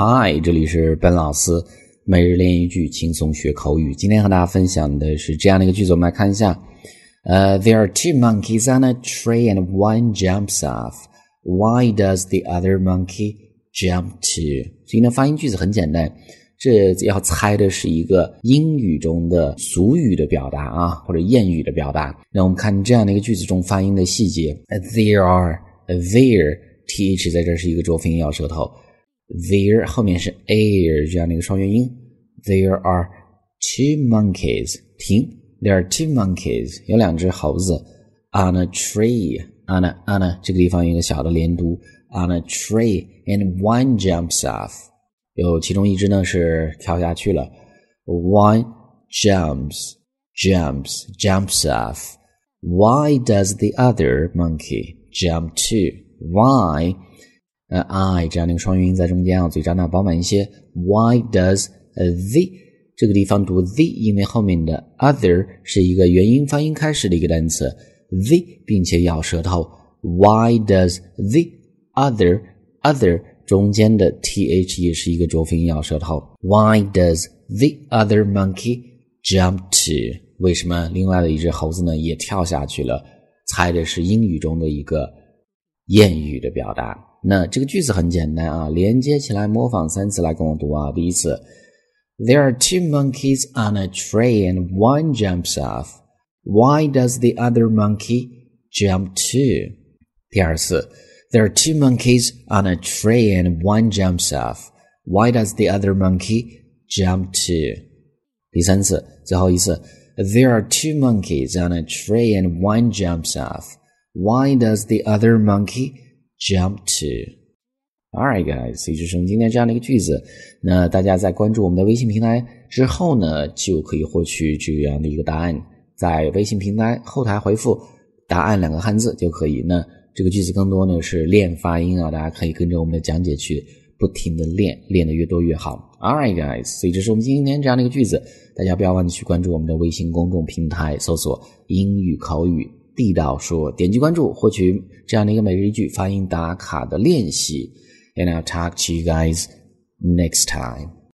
Hi，这里是本老师每日练一句，轻松学口语。今天和大家分享的是这样的一个句子，我们来看一下。呃、，There are two monkeys on a tree and one jumps off. Why does the other monkey jump too？今天的发音句子很简单，这要猜的是一个英语中的俗语的表达啊，或者谚语的表达。那我们看这样的一个句子中发音的细节。There are there th 在这是一个浊辅音咬舌头。There 后面是 air 这样的一个双元音。There are two monkeys。停。There are two monkeys。有两只猴子。On a tree。On a on a 这个地方有一个小的连读。On a tree and one jumps off。有其中一只呢是跳下去了。One jumps jumps jumps off。Why does the other monkey jump too? Why? 呃，I 这样的一个双元音在中间啊，嘴张大饱满一些。Why does the 这个地方读 the，因为后面的 other 是一个元音发音开始的一个单词 the，并且咬舌头。Why does the other other 中间的 th 也是一个浊辅音咬舌头。Why does the other monkey jump to？为什么另外的一只猴子呢也跳下去了？猜的是英语中的一个谚语的表达。那这个句子很简单啊，连接起来模仿三次来跟我读啊。第一次，There are two monkeys on a tree and one jumps off. Why does the other monkey jump too? 第二次，There are two monkeys on a tree and one jumps off. Why does the other monkey jump too? 第三次，最后一次，There are two monkeys on a tree and one jumps off. Why does the other monkey jump to. Alright, guys，所以这是我们今天这样的一个句子。那大家在关注我们的微信平台之后呢，就可以获取这样的一个答案。在微信平台后台回复“答案”两个汉字就可以。那这个句子更多呢是练发音啊，大家可以跟着我们的讲解去不停的练，练的越多越好。Alright, guys，所以这是我们今天这样的一个句子。大家不要忘记去关注我们的微信公众平台，搜索“英语口语”。地道说，点击关注，获取这样的一个每日一句发音打卡的练习。And I'll talk to you guys next time.